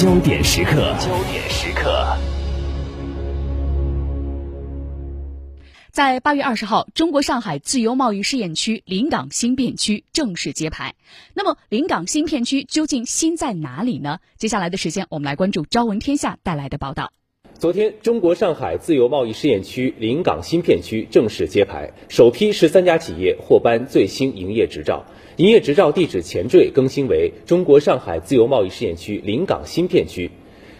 焦点时刻，焦点时刻。在八月二十号，中国上海自由贸易试验区临港新片区正式揭牌。那么，临港新片区究竟新在哪里呢？接下来的时间，我们来关注《朝闻天下》带来的报道。昨天，中国上海自由贸易试验区临港新片区正式揭牌，首批十三家企业获颁最新营业执照，营业执照地址前缀更新为中国上海自由贸易试验区临港新片区。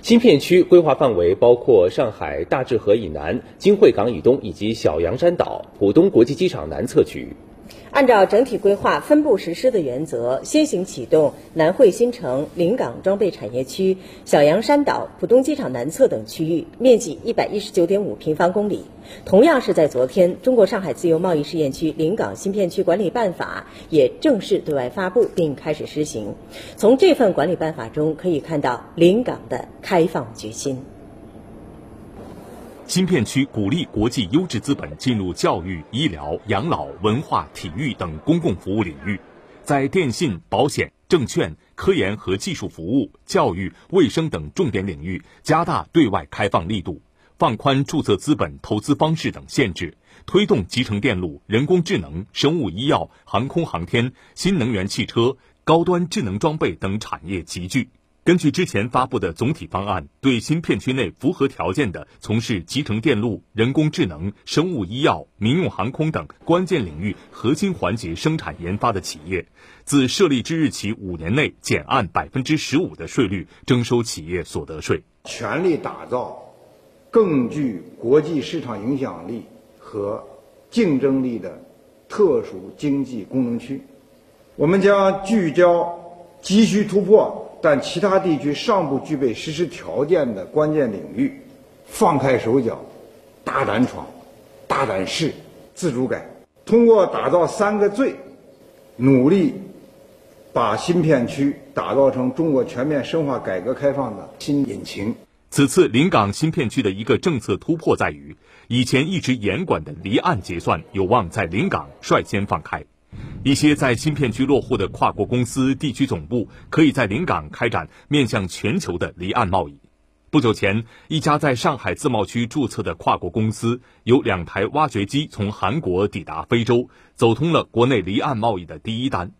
新片区规划范围包括上海大治河以南、金汇港以东以及小洋山岛、浦东国际机场南侧区域。按照整体规划分步实施的原则，先行启动南汇新城、临港装备产业区、小洋山岛、浦东机场南侧等区域，面积一百一十九点五平方公里。同样是在昨天，中国上海自由贸易试验区临港新片区管理办法也正式对外发布并开始施行。从这份管理办法中可以看到临港的开放决心。新片区鼓励国际优质资本进入教育、医疗、养老、文化、体育等公共服务领域，在电信、保险、证券、科研和技术服务、教育、卫生等重点领域加大对外开放力度，放宽注册资本、投资方式等限制，推动集成电路、人工智能、生物医药、航空航天、新能源汽车、高端智能装备等产业集聚。根据之前发布的总体方案，对新片区内符合条件的从事集成电路、人工智能、生物医药、民用航空等关键领域核心环节生产研发的企业，自设立之日起五年内减按百分之十五的税率征收企业所得税。全力打造更具国际市场影响力和竞争力的特殊经济功能区，我们将聚焦急需突破。但其他地区尚不具备实施条件的关键领域，放开手脚，大胆闯，大胆试，自主改。通过打造三个最，努力把新片区打造成中国全面深化改革开放的新引擎。此次临港新片区的一个政策突破在于，以前一直严管的离岸结算有望在临港率先放开。一些在新片区落户的跨国公司地区总部，可以在临港开展面向全球的离岸贸易。不久前，一家在上海自贸区注册的跨国公司，有两台挖掘机从韩国抵达非洲，走通了国内离岸贸易的第一单。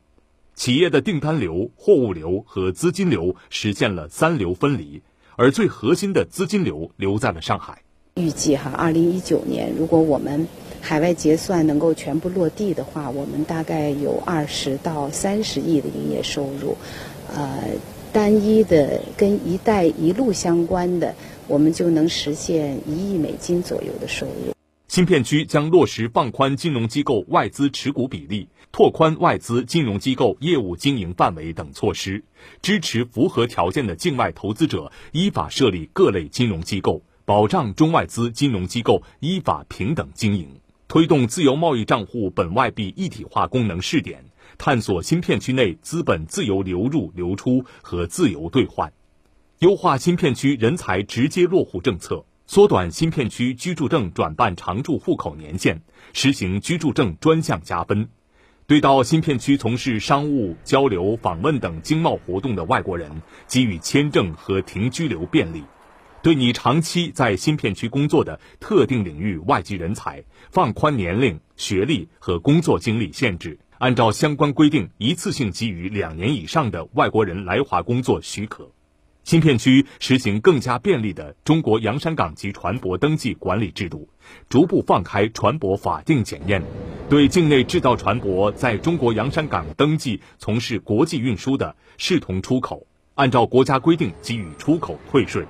企业的订单流、货物流和资金流实现了三流分离，而最核心的资金流留在了上海。预计哈，二零一九年，如果我们海外结算能够全部落地的话，我们大概有二十到三十亿的营业收入。呃，单一的跟“一带一路”相关的，我们就能实现一亿美金左右的收入。新片区将落实放宽金融机构外资持股比例、拓宽外资金融机构业务经营范围等措施，支持符合条件的境外投资者依法设立各类金融机构。保障中外资金融机构依法平等经营，推动自由贸易账户本外币一体化功能试点，探索新片区内资本自由流入流出和自由兑换，优化新片区人才直接落户政策，缩短新片区居住证转办常住户口年限，实行居住证专项加分，对到新片区从事商务交流、访问等经贸活动的外国人给予签证和停居留便利。对你长期在新片区工作的特定领域外籍人才，放宽年龄、学历和工作经历限制，按照相关规定一次性给予两年以上的外国人来华工作许可。新片区实行更加便利的中国洋山港及船舶登记管理制度，逐步放开船舶法定检验，对境内制造船舶在中国洋山港登记从事国际运输的，视同出口，按照国家规定给予出口退税。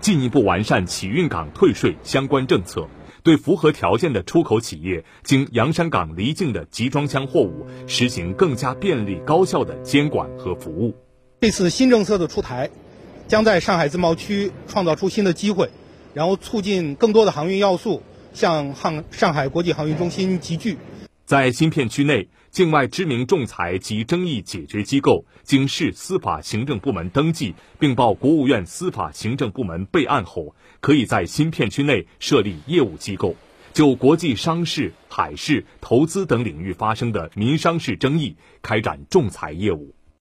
进一步完善起运港退税相关政策，对符合条件的出口企业经洋山港离境的集装箱货物实行更加便利高效的监管和服务。这次新政策的出台，将在上海自贸区创造出新的机会，然后促进更多的航运要素向航上海国际航运中心集聚。在新片区内。境外知名仲裁及争议解决机构经市司法行政部门登记，并报国务院司法行政部门备案后，可以在新片区内设立业务机构，就国际商事、海事、投资等领域发生的民商事争议开展仲裁业务。